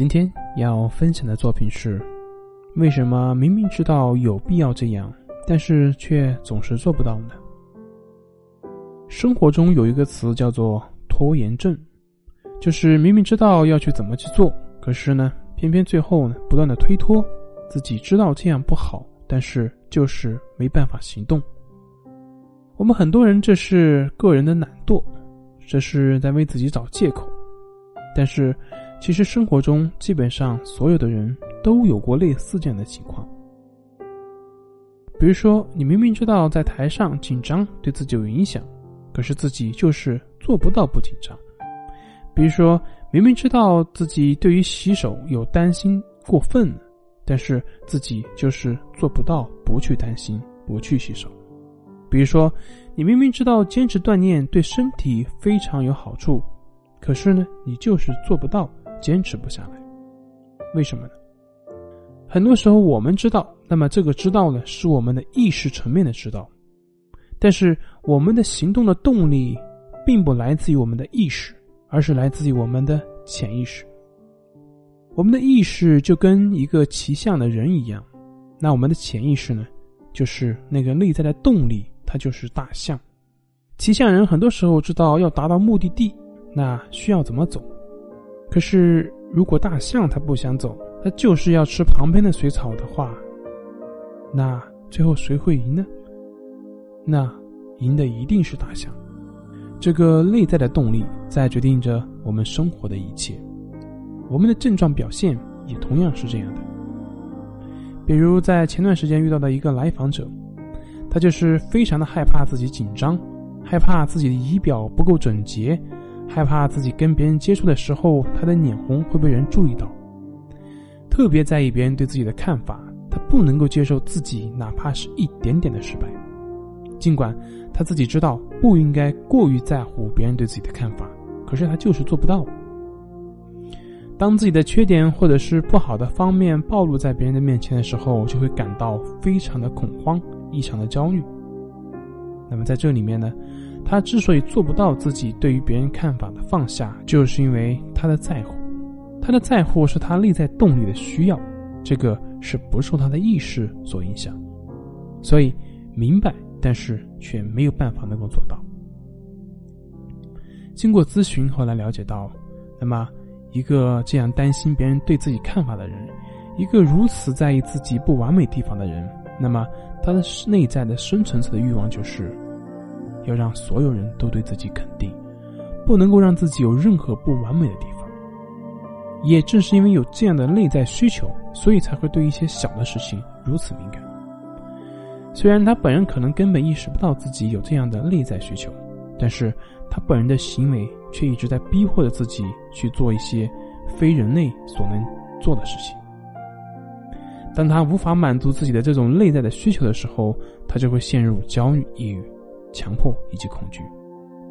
今天要分享的作品是：为什么明明知道有必要这样，但是却总是做不到呢？生活中有一个词叫做拖延症，就是明明知道要去怎么去做，可是呢，偏偏最后呢，不断的推脱，自己知道这样不好，但是就是没办法行动。我们很多人这是个人的懒惰，这是在为自己找借口，但是。其实生活中基本上所有的人都有过类似这样的情况，比如说你明明知道在台上紧张对自己有影响，可是自己就是做不到不紧张；比如说明明知道自己对于洗手有担心过分，但是自己就是做不到不去担心不去洗手；比如说你明明知道坚持锻炼对身体非常有好处，可是呢你就是做不到。坚持不下来，为什么呢？很多时候我们知道，那么这个知道呢，是我们的意识层面的知道，但是我们的行动的动力，并不来自于我们的意识，而是来自于我们的潜意识。我们的意识就跟一个骑象的人一样，那我们的潜意识呢，就是那个内在的动力，它就是大象。骑象人很多时候知道要达到目的地，那需要怎么走。可是，如果大象它不想走，它就是要吃旁边的水草的话，那最后谁会赢呢？那赢的一定是大象。这个内在的动力在决定着我们生活的一切，我们的症状表现也同样是这样的。比如在前段时间遇到的一个来访者，他就是非常的害怕自己紧张，害怕自己的仪表不够整洁。害怕自己跟别人接触的时候，他的脸红会被人注意到，特别在意别人对自己的看法。他不能够接受自己哪怕是一点点的失败，尽管他自己知道不应该过于在乎别人对自己的看法，可是他就是做不到。当自己的缺点或者是不好的方面暴露在别人的面前的时候，就会感到非常的恐慌，异常的焦虑。那么在这里面呢？他之所以做不到自己对于别人看法的放下，就是因为他的在乎，他的在乎是他内在动力的需要，这个是不受他的意识所影响，所以明白，但是却没有办法能够做到。经过咨询，后来了解到，那么一个这样担心别人对自己看法的人，一个如此在意自己不完美地方的人，那么他的内在的深层次的欲望就是。要让所有人都对自己肯定，不能够让自己有任何不完美的地方。也正是因为有这样的内在需求，所以才会对一些小的事情如此敏感。虽然他本人可能根本意识不到自己有这样的内在需求，但是他本人的行为却一直在逼迫着自己去做一些非人类所能做的事情。当他无法满足自己的这种内在的需求的时候，他就会陷入焦虑、抑郁。强迫以及恐惧，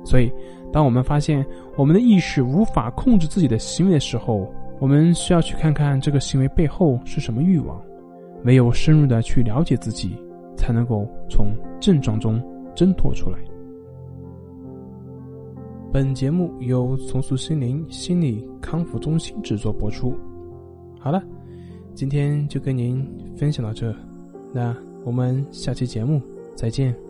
所以，当我们发现我们的意识无法控制自己的行为的时候，我们需要去看看这个行为背后是什么欲望。唯有深入的去了解自己，才能够从症状中挣脱出来。本节目由重塑心灵心理康复中心制作播出。好了，今天就跟您分享到这，那我们下期节目再见。